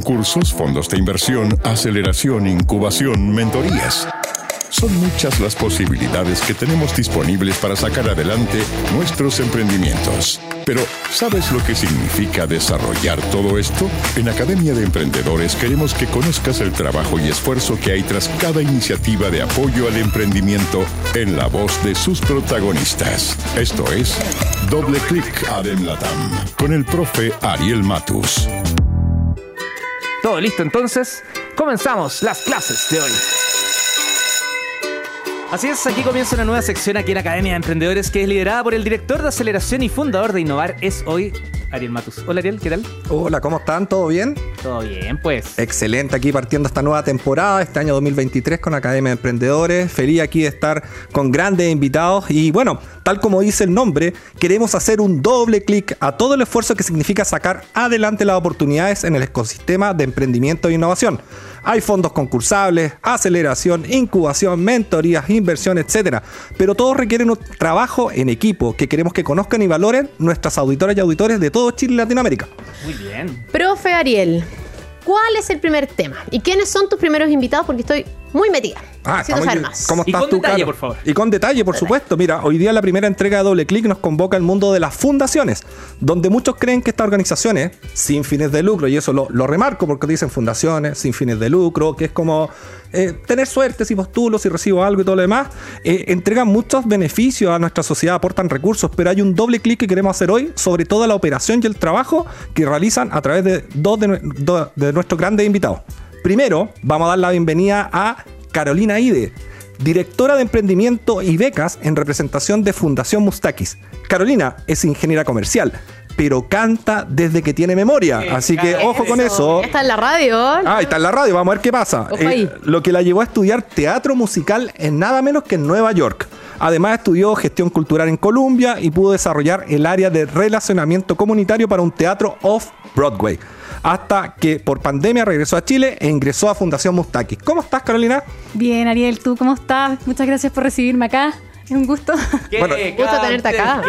concursos, fondos de inversión, aceleración, incubación, mentorías. Son muchas las posibilidades que tenemos disponibles para sacar adelante nuestros emprendimientos. Pero, ¿sabes lo que significa desarrollar todo esto? En Academia de Emprendedores queremos que conozcas el trabajo y esfuerzo que hay tras cada iniciativa de apoyo al emprendimiento en la voz de sus protagonistas. Esto es Doble Clic Adem Latam con el profe Ariel Matus. Todo listo entonces, comenzamos las clases de hoy. Así es, aquí comienza una nueva sección aquí en Academia de Emprendedores que es liderada por el director de aceleración y fundador de Innovar es hoy, Ariel Matus. Hola Ariel, ¿qué tal? Hola, ¿cómo están? ¿Todo bien? Todo bien, pues. Excelente, aquí partiendo esta nueva temporada, este año 2023 con Academia de Emprendedores. Feliz aquí de estar con grandes invitados y bueno, tal como dice el nombre, queremos hacer un doble clic a todo el esfuerzo que significa sacar adelante las oportunidades en el ecosistema de emprendimiento e innovación. Hay fondos concursables, aceleración, incubación, mentorías, inversión, etc. Pero todos requieren un trabajo en equipo que queremos que conozcan y valoren nuestras auditoras y auditores de todo Chile y Latinoamérica. Muy bien. Profe Ariel, ¿cuál es el primer tema? ¿Y quiénes son tus primeros invitados? Porque estoy muy metida. Ah, estamos. ¿Cómo Y estás con tú, detalle, Caro? por favor. Y con detalle, por supuesto. Mira, hoy día la primera entrega de Doble Clic nos convoca al mundo de las fundaciones, donde muchos creen que estas organizaciones sin fines de lucro, y eso lo, lo remarco porque dicen fundaciones sin fines de lucro, que es como eh, tener suerte si postulo, si recibo algo y todo lo demás, eh, entregan muchos beneficios a nuestra sociedad, aportan recursos, pero hay un doble clic que queremos hacer hoy sobre toda la operación y el trabajo que realizan a través de dos de, de nuestros grandes invitados. Primero, vamos a dar la bienvenida a Carolina Ide, directora de emprendimiento y becas en representación de Fundación Mustakis. Carolina es ingeniera comercial, pero canta desde que tiene memoria, así que ojo con eso. Está en la radio. Ah, está en la radio, vamos a ver qué pasa. Ojo ahí. lo que la llevó a estudiar teatro musical en nada menos que en Nueva York. Además estudió gestión cultural en Columbia y pudo desarrollar el área de relacionamiento comunitario para un teatro off-Broadway. Hasta que por pandemia regresó a Chile e ingresó a Fundación Mustakis. ¿Cómo estás, Carolina? Bien, Ariel, ¿tú cómo estás? Muchas gracias por recibirme acá. Es un gusto. Bueno, gusto tenerte acá.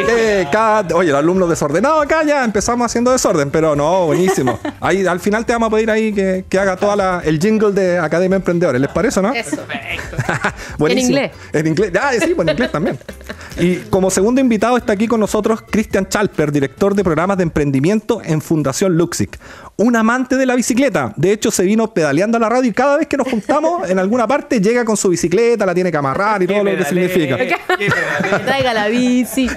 Oye, el alumno desordenado acá ya empezamos haciendo desorden, pero no, buenísimo. Ahí al final te vamos a pedir ahí que, que haga toda la, el jingle de Academia de Emprendedores, ¿les parece, no? Eso. Buenísimo. En inglés. En inglés. Ah, sí, pues en inglés también. Y como segundo invitado está aquí con nosotros Cristian Chalper, director de programas de emprendimiento en Fundación Luxic. Un amante de la bicicleta. De hecho, se vino pedaleando a la radio y cada vez que nos juntamos en alguna parte llega con su bicicleta, la tiene que amarrar y todo lo que significa. Que traiga la bici.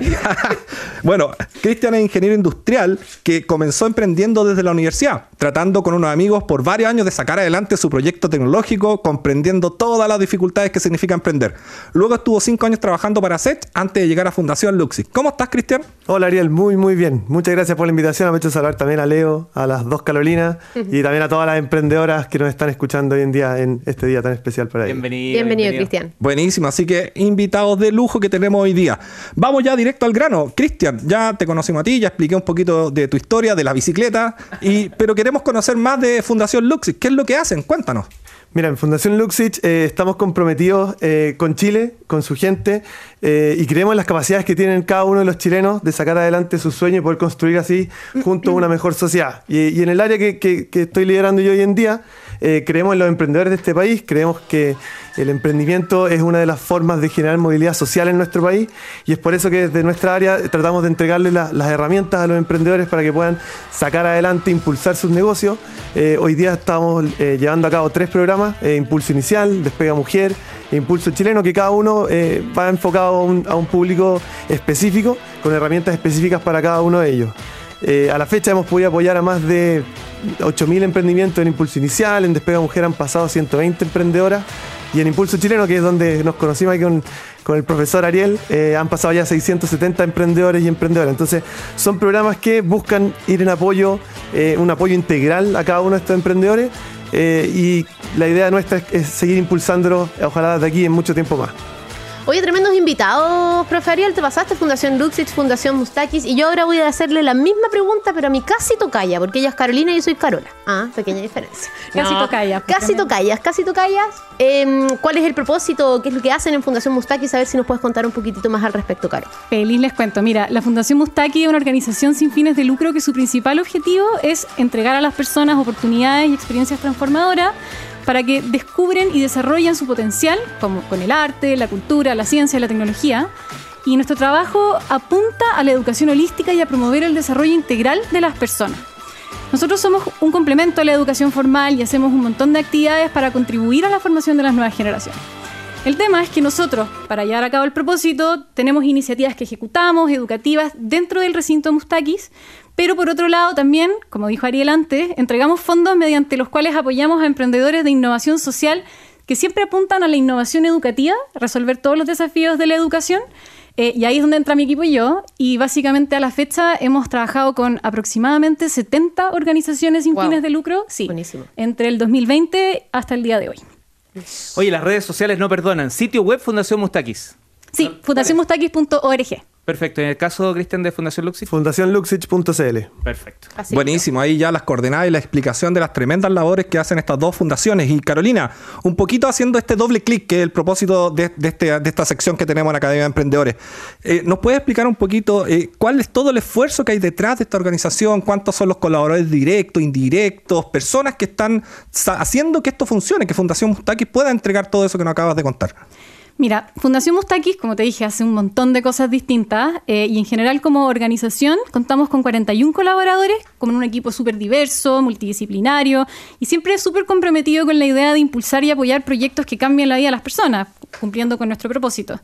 bueno, Cristian es ingeniero industrial que comenzó emprendiendo desde la universidad, tratando con unos amigos por varios años de sacar adelante su proyecto tecnológico, comprendiendo todas las dificultades que significa emprender. Luego estuvo cinco años trabajando para SET antes de llegar a Fundación Luxi. ¿Cómo estás, Cristian? Hola Ariel, muy muy bien. Muchas gracias por la invitación. Me ha hecho saludar también a Leo, a las dos Carolinas y también a todas las emprendedoras que nos están escuchando hoy en día en este día tan especial para ellos. Bienvenido. Bienvenido, Cristian. Buenísimo, así que invitados de lujo que tenemos hoy día. Vamos ya directo al grano. Cristian, ya te conocimos a ti, ya expliqué un poquito de tu historia, de la bicicleta, y, pero queremos conocer más de Fundación Luxi. ¿Qué es lo que hacen? Cuéntanos. Mira, en Fundación Luxich eh, estamos comprometidos eh, con Chile, con su gente, eh, y creemos en las capacidades que tienen cada uno de los chilenos de sacar adelante sus sueños y poder construir así junto una mejor sociedad. Y, en el área que- que estoy liderando yo hoy en día, eh, creemos en los emprendedores de este país, creemos que el emprendimiento es una de las formas de generar movilidad social en nuestro país y es por eso que desde nuestra área tratamos de entregarle la- las herramientas a los emprendedores para que puedan sacar adelante, impulsar sus negocios. Eh, hoy día estamos eh, llevando a cabo tres programas, Impulso Inicial, Despega Mujer e Impulso Chileno, que cada uno va enfocado a un, a un público específico, con herramientas específicas para cada uno de ellos. A la fecha hemos podido apoyar a más de 8.000 emprendimientos en Impulso Inicial, en Despega Mujer han pasado 120 emprendedoras y en Impulso Chileno, que es donde nos conocimos ahí con, el profesor Ariel, eh, han pasado ya 670 emprendedores y emprendedoras. Entonces son programas que buscan ir en apoyo, eh, un apoyo integral a cada uno de estos emprendedores eh, y la idea nuestra es, es seguir impulsándolos, ojalá de aquí en mucho tiempo más. Oye, tremendos invitados, profe Ariel, te pasaste Fundación Luxich, Fundación Mustakis, y yo ahora voy a hacerle la misma pregunta, pero a mi casi tocaya, porque ella es Carolina y yo soy Carola. Ah, pequeña diferencia. Casi tocaya, pues, Casi tocayas, casi tocayas. Em, ¿Cuál es el propósito? ¿Qué es lo que hacen en Fundación Mustakis? A ver si nos puedes contar un poquitito más al respecto, Caro. Feliz les cuento. Mira, la Fundación Mustaki es una organización sin fines de lucro que su principal objetivo es entregar a las personas oportunidades y experiencias transformadoras para que descubren y desarrollen su potencial, como con el arte, la cultura, la ciencia, la tecnología. Y nuestro trabajo apunta a la educación holística y a promover el desarrollo integral de las personas. Nosotros somos un complemento a la educación formal y hacemos un montón de actividades para contribuir a la formación de las nuevas generaciones. El tema es que nosotros, para llevar a cabo el propósito, tenemos iniciativas que ejecutamos, educativas, dentro del recinto Mustakis, pero por otro lado también, como dijo Ariel antes, entregamos fondos mediante los cuales apoyamos a emprendedores de innovación social que siempre apuntan a la innovación educativa, resolver todos los desafíos de la educación. Eh, y ahí es donde entra mi equipo y yo. Y básicamente a la fecha hemos trabajado con aproximadamente 70 organizaciones sin Wow. fines de lucro, sí, Buenísimo. entre el 2020 hasta el día de hoy. Oye, las redes sociales no perdonan. Sitio web Fundación Mustakis. Sí, fundacionmustakis.org. Perfecto. En el caso, Cristian, de Fundación Luxi. Fundacionluxich.cl. Perfecto. Así Buenísimo, ahí ya las coordenadas y la explicación de las tremendas labores que hacen estas dos fundaciones. Y Carolina, un poquito haciendo este doble clic, que es el propósito de, de este- de esta sección que tenemos en la Academia de Emprendedores. Eh, ¿Nos puedes explicar un poquito eh, cuál es todo el esfuerzo que hay detrás de esta organización? ¿Cuántos son los colaboradores directos, indirectos, personas que están haciendo que esto funcione, que Fundación Mustakis pueda entregar todo eso que nos acabas de contar? Mira, Fundación Mustakis, como te dije, hace un montón de cosas distintas eh, y en general como organización contamos con 41 colaboradores, con un equipo súper diverso, multidisciplinario y siempre súper comprometido con la idea de impulsar y apoyar proyectos que cambien la vida de las personas, cumpliendo con nuestro propósito.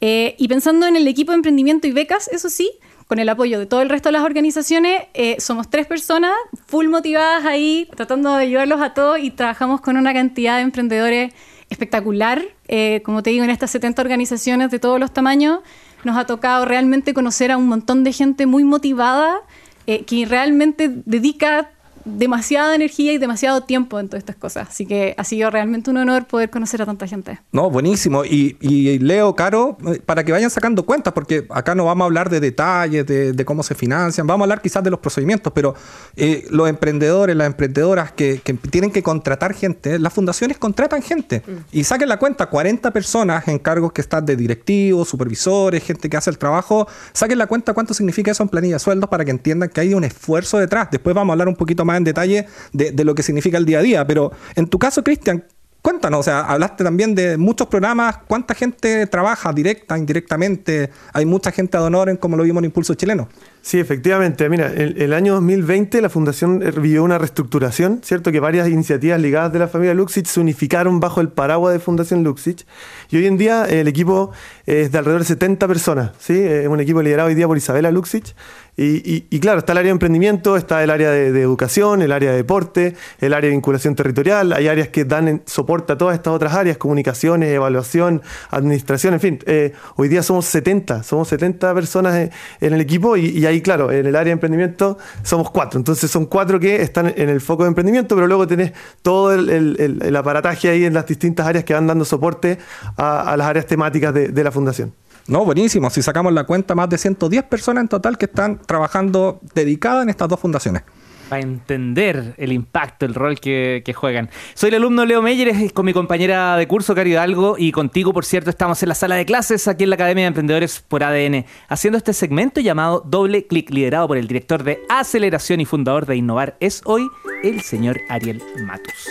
Eh, y pensando en el equipo de emprendimiento y becas, eso sí, con el apoyo de todo el resto de las organizaciones, eh, somos tres personas full motivadas ahí, tratando de ayudarlos a todos y trabajamos con una cantidad de emprendedores espectacular. Eh, como te digo, en estas 70 organizaciones de todos los tamaños, nos ha tocado realmente conocer a un montón de gente muy motivada eh, que realmente dedica demasiada energía y demasiado tiempo en todas estas cosas. Así que ha sido realmente un honor poder conocer a tanta gente. No, buenísimo. Y, y Leo, Caro, para que vayan sacando cuentas, porque acá no vamos a hablar de detalles, de, de cómo se financian, vamos a hablar quizás de los procedimientos, pero eh, los emprendedores, las emprendedoras que, que tienen que contratar gente, las fundaciones contratan gente. Y saquen la cuenta, 40 personas en cargos que están de directivos, supervisores, gente que hace el trabajo, saquen la cuenta cuánto significa eso en planilla de sueldos para que entiendan que hay un esfuerzo detrás. Después vamos a hablar un poquito más en detalle de, de lo que significa el día a día, pero en tu caso, Cristian, Cuéntanos, o sea, hablaste también de muchos programas, ¿cuánta gente trabaja directa, indirectamente? Hay mucha gente ad honorem, como lo vimos en Impulso Chileno. Sí, efectivamente. Mira, el, el año 2020 la Fundación vivió una reestructuración, ¿cierto? Que varias iniciativas ligadas de la familia Luxich se unificaron bajo el paraguas de Fundación Luxich. Y hoy en día el equipo es de alrededor de 70 personas, ¿sí? Es un equipo liderado hoy día por Isabela Luxich. Y, claro, está el área de emprendimiento, está el área de, educación, el área de deporte, el área de vinculación territorial. Hay áreas que dan en- soporte a todas estas otras áreas, comunicaciones, evaluación, administración, en fin. Eh, hoy día somos 70, somos 70 personas en, el equipo y, y ahí, claro, en el área de emprendimiento somos cuatro. Entonces son cuatro que están en el foco de emprendimiento, pero luego tenés todo el, aparataje ahí en las distintas áreas que van dando soporte a, las áreas temáticas de la fundación. No, buenísimo. Si sacamos la cuenta, más de 110 personas en total que están trabajando dedicadas en estas dos fundaciones. Para entender el impacto, el rol que, juegan. Soy el alumno Leo Meyer, es con mi compañera de curso, Cari Hidalgo, y contigo, por cierto, estamos en la sala de clases aquí en la Academia de Emprendedores por ADN, haciendo este segmento llamado Doble Clic, liderado por el director de Aceleración y fundador de Innovar, es hoy el señor Ariel Matus.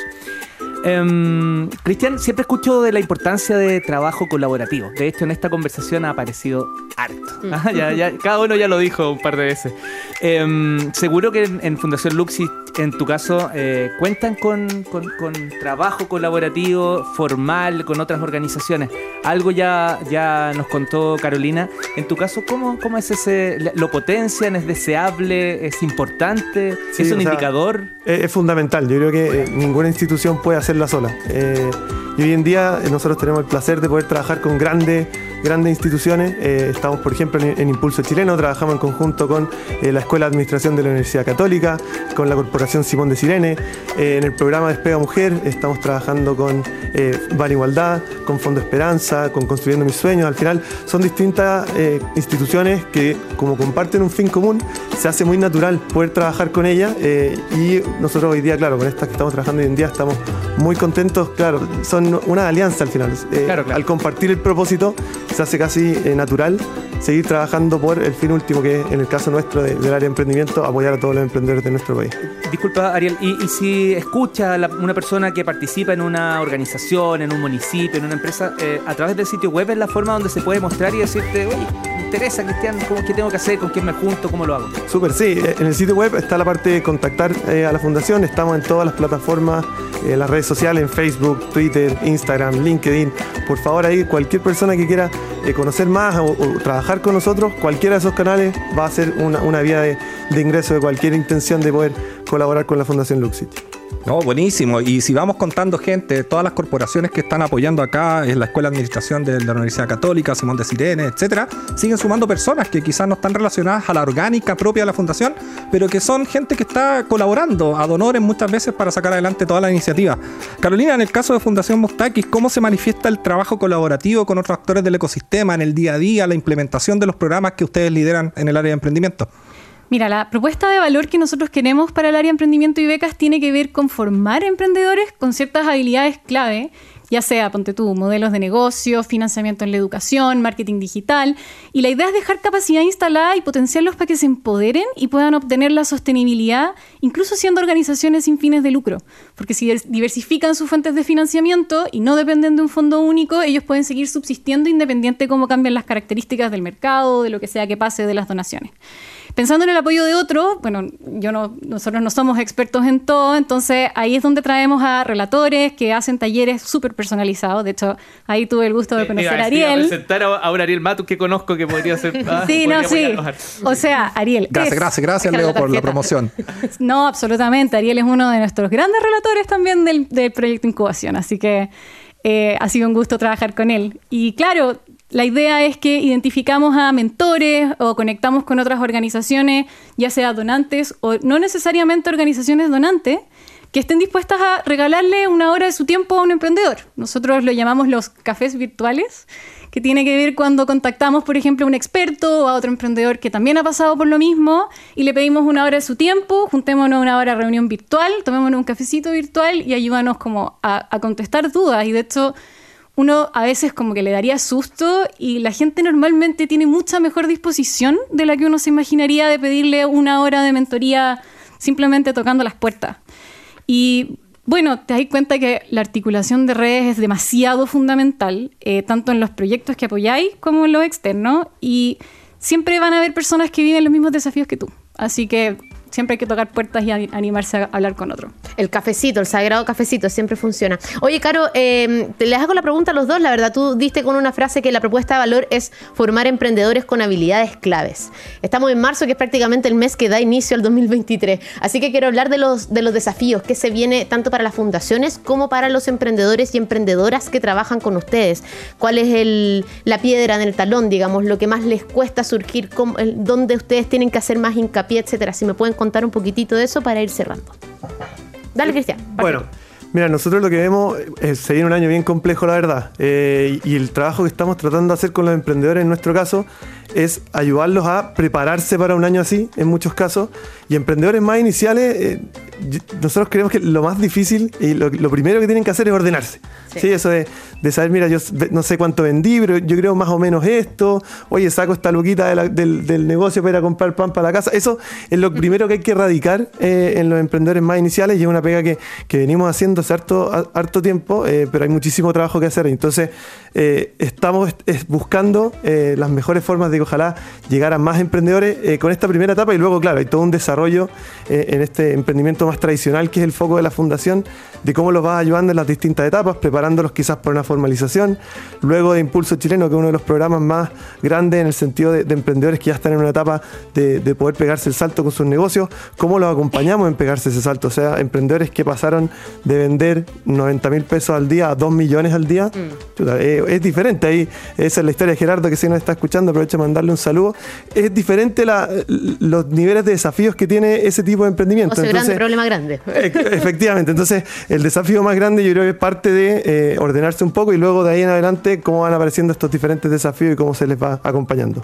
Em, Cristian, siempre escucho de la importancia de trabajo colaborativo. De hecho, en esta conversación ha aparecido harto. Ah, ya- ya- cada uno ya lo dijo un par de veces. Em, seguro que en, en Fundación Luxi, en tu caso, eh, cuentan con, con- con trabajo colaborativo formal con otras organizaciones. Algo ya, ya nos contó Carolina. En tu caso, ¿cómo, cómo es ese? ¿Lo potencian? ¿Es deseable? ¿Es importante? Sí, ¿Es un sea, indicador? Es, es fundamental, yo creo que eh, ninguna institución puede hacerla sola. Eh, y hoy en día eh, nosotros tenemos el placer de poder trabajar con grandes, grandes instituciones. Eh, estamos, por ejemplo, en, en Impulso Chileno, trabajamos en conjunto con eh, la Escuela de Administración de la Universidad Católica, con la Corporación Simón de Sirene. Eh, en el programa Despega Mujer estamos trabajando con Van Igualdad, con Fondo Esperanza, con Construyendo Mis Sueños. Al final son distintas instituciones que como comparten un fin común, se hace muy natural poder trabajar con ellas y nosotros hoy día, claro, con estas que estamos trabajando hoy en día estamos muy contentos, claro, son una alianza al final. Claro, claro. Al compartir el propósito se hace casi eh, natural seguir trabajando por el fin último que es, en el caso nuestro de- del área de emprendimiento, apoyar a todos los emprendedores de nuestro país. Disculpa, Ariel, y, y si escucha a la- una persona que participa en una organización, en un municipio, en una empresa, eh, a través del sitio web es la forma donde se puede mostrar y decirte, oye, me interesa, Cristian, ¿cómo, ¿qué tengo que hacer? ¿Con quién me junto? ¿Cómo lo hago? Súper, sí. Eh, En el sitio web está la parte de contactar eh, a la fundación. Estamos en todas las plataformas, en las redes sociales, en Facebook, Twitter, Instagram, LinkedIn. Por favor, ahí cualquier persona que quiera eh, conocer más o, trabajar con nosotros, cualquiera de esos canales va a ser una, una vía de, de ingreso de cualquier intención de poder colaborar con la Fundación Luxit. No, buenísimo. Y si vamos contando gente, todas las corporaciones que están apoyando acá, es la Escuela de Administración de la Universidad Católica, Simón de Sirene, etcétera, siguen sumando personas que quizás no están relacionadas a la orgánica propia de la fundación, pero que son gente que está colaborando a donores muchas veces para sacar adelante toda la iniciativa. Carolina, en el caso de Fundación Mustakis, ¿cómo se manifiesta el trabajo colaborativo con otros actores del ecosistema en el día a día, la implementación de los programas que ustedes lideran en el área de emprendimiento? Mira, la propuesta de valor que nosotros queremos para el área de emprendimiento y becas tiene que ver con formar emprendedores con ciertas habilidades clave, ya sea, ponte tú, modelos de negocio, financiamiento en la educación, marketing digital. Y la idea es dejar capacidad instalada y potenciarlos para que se empoderen y puedan obtener la sostenibilidad, incluso siendo organizaciones sin fines de lucro. Porque si diversifican sus fuentes de financiamiento y no dependen de un fondo único, ellos pueden seguir subsistiendo independiente de cómo cambian las características del mercado, de lo que sea que pase de las donaciones. Pensando en el apoyo de otro, bueno, yo no, nosotros no somos expertos en todo, entonces ahí es donde traemos a relatores que hacen talleres súper personalizados. De hecho, ahí tuve el gusto de conocer a Ariel. presentar a, a un Ariel Matus que conozco que podría ser. ah, Sí, podría no, sí. O sea, Ariel. Gracias, es- gracias, gracias Leo la por la promoción. No, absolutamente. Ariel es uno de nuestros grandes relatores también del, del proyecto Incubación, así que eh, ha sido un gusto trabajar con él. Y claro, la idea es que identificamos a mentores o conectamos con otras organizaciones, ya sea donantes o no necesariamente organizaciones donantes, que estén dispuestas a regalarle una hora de su tiempo a un emprendedor. Nosotros lo llamamos los cafés virtuales, que tiene que ver cuando contactamos, por ejemplo, a un experto o a otro emprendedor que también ha pasado por lo mismo y le pedimos una hora de su tiempo, juntémonos una hora de reunión virtual, tomémonos un cafecito virtual y ayúdanos como a, a contestar dudas. Y de hecho, uno a veces como que le daría susto y la gente normalmente tiene mucha mejor disposición de la que uno se imaginaría de pedirle una hora de mentoría simplemente tocando las puertas. Y bueno, te das cuenta que la articulación de redes es demasiado fundamental, eh, tanto en los proyectos que apoyáis como en los externos, y siempre van a haber personas que viven los mismos desafíos que tú. Así que siempre hay que tocar puertas y animarse a hablar con otro. El cafecito, el sagrado cafecito, siempre funciona. Oye, Caro, eh, te les hago la pregunta a los dos. La verdad, tú diste con una frase que la propuesta de valor es formar emprendedores con habilidades claves. Estamos en marzo, que es prácticamente el mes que da inicio al 2023. Así que quiero hablar de los, de los desafíos que se viene tanto para las fundaciones como para los emprendedores y emprendedoras que trabajan con ustedes. ¿Cuál es el- la piedra en el talón, digamos, lo que más les cuesta surgir, cómo- el- dónde ustedes tienen que hacer más hincapié, etcétera? Si me pueden contar un poquitito de eso para ir cerrando. Dale, Cristian. Bueno, mira, nosotros lo que vemos eh, se viene un año bien complejo, la verdad. Eh, y el trabajo que estamos tratando de hacer con los emprendedores en nuestro caso es ayudarlos a prepararse para un año así, en muchos casos. Y emprendedores más iniciales, eh, nosotros creemos que lo más difícil y lo, lo primero que tienen que hacer es ordenarse. Sí, eso de, de saber, mira, yo no sé cuánto vendí, pero yo creo más o menos esto. Oye, saco esta luquita de la- del, del negocio para ir a comprar pan para la casa. Eso es lo primero que hay que erradicar eh, en los emprendedores más iniciales y es una pega que, que venimos haciendo hace harto, harto tiempo, eh, pero hay muchísimo trabajo que hacer. Entonces, estamos est- es buscando eh, las mejores formas de que ojalá llegar a más emprendedores eh, con esta primera etapa y luego, claro, hay todo un desarrollo eh, en este emprendimiento más tradicional que es el foco de la fundación, de cómo los vas ayudando en las distintas etapas, preparándolos quizás para una formalización, luego de Impulso Chileno, que es uno de los programas más grandes en el sentido de, de emprendedores que ya están en una etapa de, de poder pegarse el salto con sus negocios, cómo los acompañamos en pegarse ese salto, o sea, emprendedores que pasaron de vender 90 mil pesos al día a 2 millones al día, chuta, eh, es diferente ahí, esa es la historia de Gerardo que si nos está escuchando, aprovecho de mandarle un saludo. Es diferente la, los niveles de desafíos que tiene ese tipo de emprendimiento. O sea, grande, problema grande. Eh, efectivamente, entonces el desafío más grande yo creo que es parte de eh, ordenarse un poco y luego de ahí en adelante cómo van apareciendo estos diferentes desafíos y cómo se les va acompañando.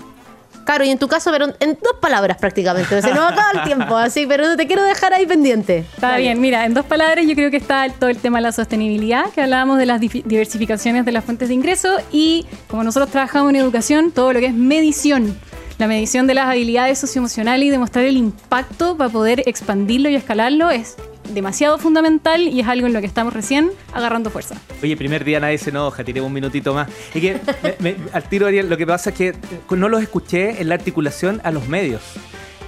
Claro, y en tu caso, pero en dos palabras prácticamente. Se nos acaba el tiempo, así, pero no te quiero dejar ahí pendiente. Está bien, mira, en dos palabras yo creo que está todo el tema de la sostenibilidad, que hablábamos de las diversificaciones de las fuentes de ingreso y como nosotros trabajamos en educación, todo lo que es medición la medición de las habilidades socioemocionales y demostrar el impacto para poder expandirlo y escalarlo es demasiado fundamental y es algo en lo que estamos recién agarrando fuerza. Oye, primer día nadie se enoja, tiré un minutito más. Y que al tiro, Ariel, lo que pasa es que no los escuché en la articulación a los medios.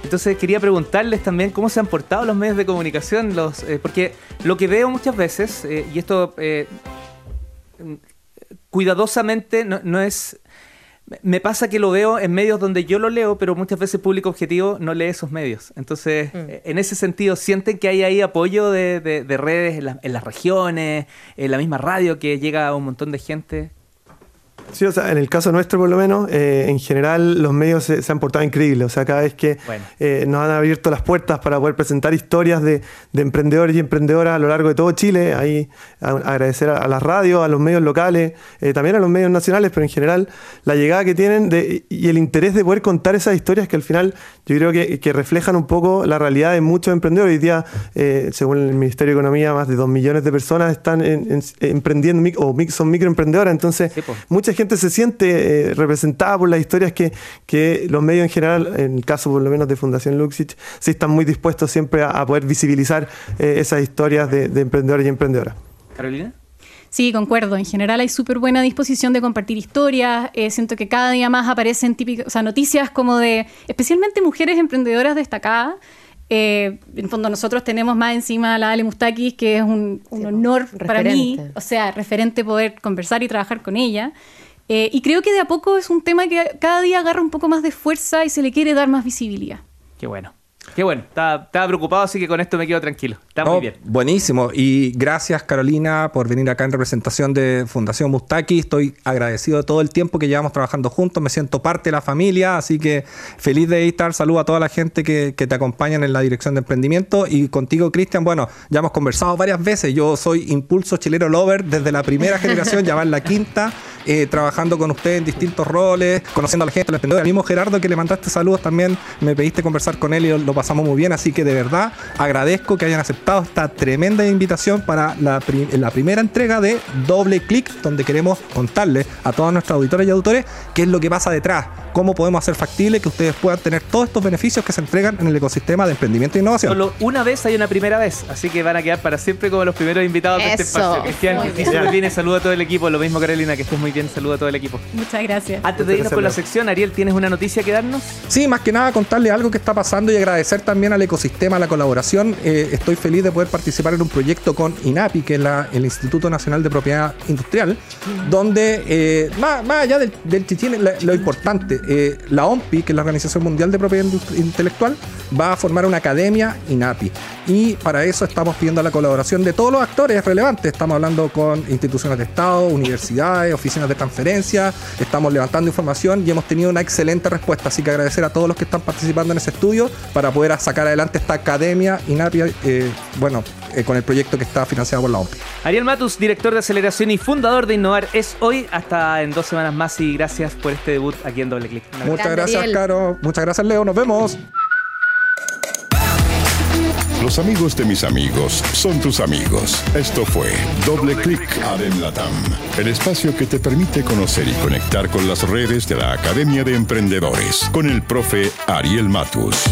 Entonces quería preguntarles también cómo se han portado los medios de comunicación, los, eh, porque lo que veo muchas veces, eh, y esto eh, cuidadosamente no es me pasa que lo veo en medios donde yo lo leo, pero muchas veces el público objetivo no lee esos medios. Entonces, mm. eh, en ese sentido, ¿sienten que hay ahí apoyo de, redes en, en, las regiones, en la misma radio que llega a un montón de gente? Sí, o sea, en el caso nuestro por lo menos, eh, en general los medios se, han portado increíbles. O sea, cada vez que eh, nos han abierto las puertas para poder presentar historias de, emprendedores y emprendedoras a lo largo de todo Chile, ahí agradecer a, las radios, a los medios locales, eh, también a los medios nacionales, pero en general la llegada que tienen de, y el interés de poder contar esas historias que al final yo creo que, reflejan un poco la realidad de muchos emprendedores. Hoy día, según el Ministerio de Economía, más de dos millones de personas están emprendiendo o son microemprendedoras. Entonces, mucha gente se siente eh, representada por las historias que, que, los medios en general, en el caso por lo menos de Fundación Luxich, sí están muy dispuestos siempre a, poder visibilizar eh, esas historias de, emprendedores y emprendedoras. Carolina. Sí, concuerdo. En general hay súper buena disposición de compartir historias. Eh, siento que cada día más aparecen típicas, o sea, noticias como de, especialmente mujeres emprendedoras destacadas. En fondo nosotros tenemos más encima a la Ale Mustakis, que es un, honor para mí, o sea, referente poder conversar y trabajar con ella. Eh, y creo que de a poco es un tema que cada día agarra un poco más de fuerza y se le quiere dar más visibilidad. Qué bueno. Qué bueno, estaba, preocupado, así que con esto me quedo tranquilo. Está muy bien. Buenísimo. Y gracias, Carolina, por venir acá en representación de Fundación Mustaki. Estoy agradecido de todo el tiempo que llevamos trabajando juntos. Me siento parte de la familia, así que feliz de estar. Saludo a toda la gente que, te acompañan en la dirección de emprendimiento. Y contigo, Cristian, bueno, ya hemos conversado varias veces. Yo soy Impulso Chilero Lover desde la primera generación, ya va en la quinta. Eh, trabajando con usted en distintos roles, conociendo a la gente, al emprendedor. Al mismo Gerardo que le mandaste saludos también, me pediste conversar con él y lo pasamos muy bien. Así que de verdad agradezco que hayan aceptado esta tremenda invitación para la, la primera entrega de Doble Clic, donde queremos contarles a todos nuestros auditores y auditores qué es lo que pasa detrás, cómo podemos hacer factible que ustedes puedan tener todos estos beneficios que se entregan en el ecosistema de emprendimiento e innovación. Solo una vez hay una primera vez, así que van a quedar para siempre como los primeros invitados de este espacio. Cristian, que bien, saludo a todo el equipo. Lo mismo, Carolina, que estés muy bien, saludo a todo el equipo. Muchas gracias. Antes de irnos con la sección, Ariel, ¿tienes una noticia que darnos? Sí, más que nada contarle algo que está pasando y agradecer también al ecosistema, la colaboración. Eh, estoy feliz de poder participar en un proyecto con INAPI, que es el Instituto Nacional de Propiedad Industrial, donde, eh, más, allá del, del chichín, lo, importante, eh, la OMPI, que es la Organización Mundial de Propiedad Intelectual, va a formar una academia INAPI. Y para eso estamos pidiendo la colaboración de todos los actores relevantes. Estamos hablando con instituciones de Estado, universidades, oficinas de transferencia, estamos levantando información y hemos tenido una excelente respuesta. Así que agradecer a todos los que están participando en ese estudio para poder sacar adelante esta academia INAPI, eh, bueno, eh, con el proyecto que está financiado por la OMPI. Ariel Matus, director de aceleración y fundador de Innovar, es hoy hasta en dos semanas más y gracias por este debut aquí en Doble Clic. Muchas gracias, Caro. Muchas gracias, Leo. Nos vemos. Los amigos de mis amigos son tus amigos. Esto fue Doble Clic Adem Latam, el espacio que te permite conocer y conectar con las redes de la Academia de Emprendedores, con el profe Ariel Matus.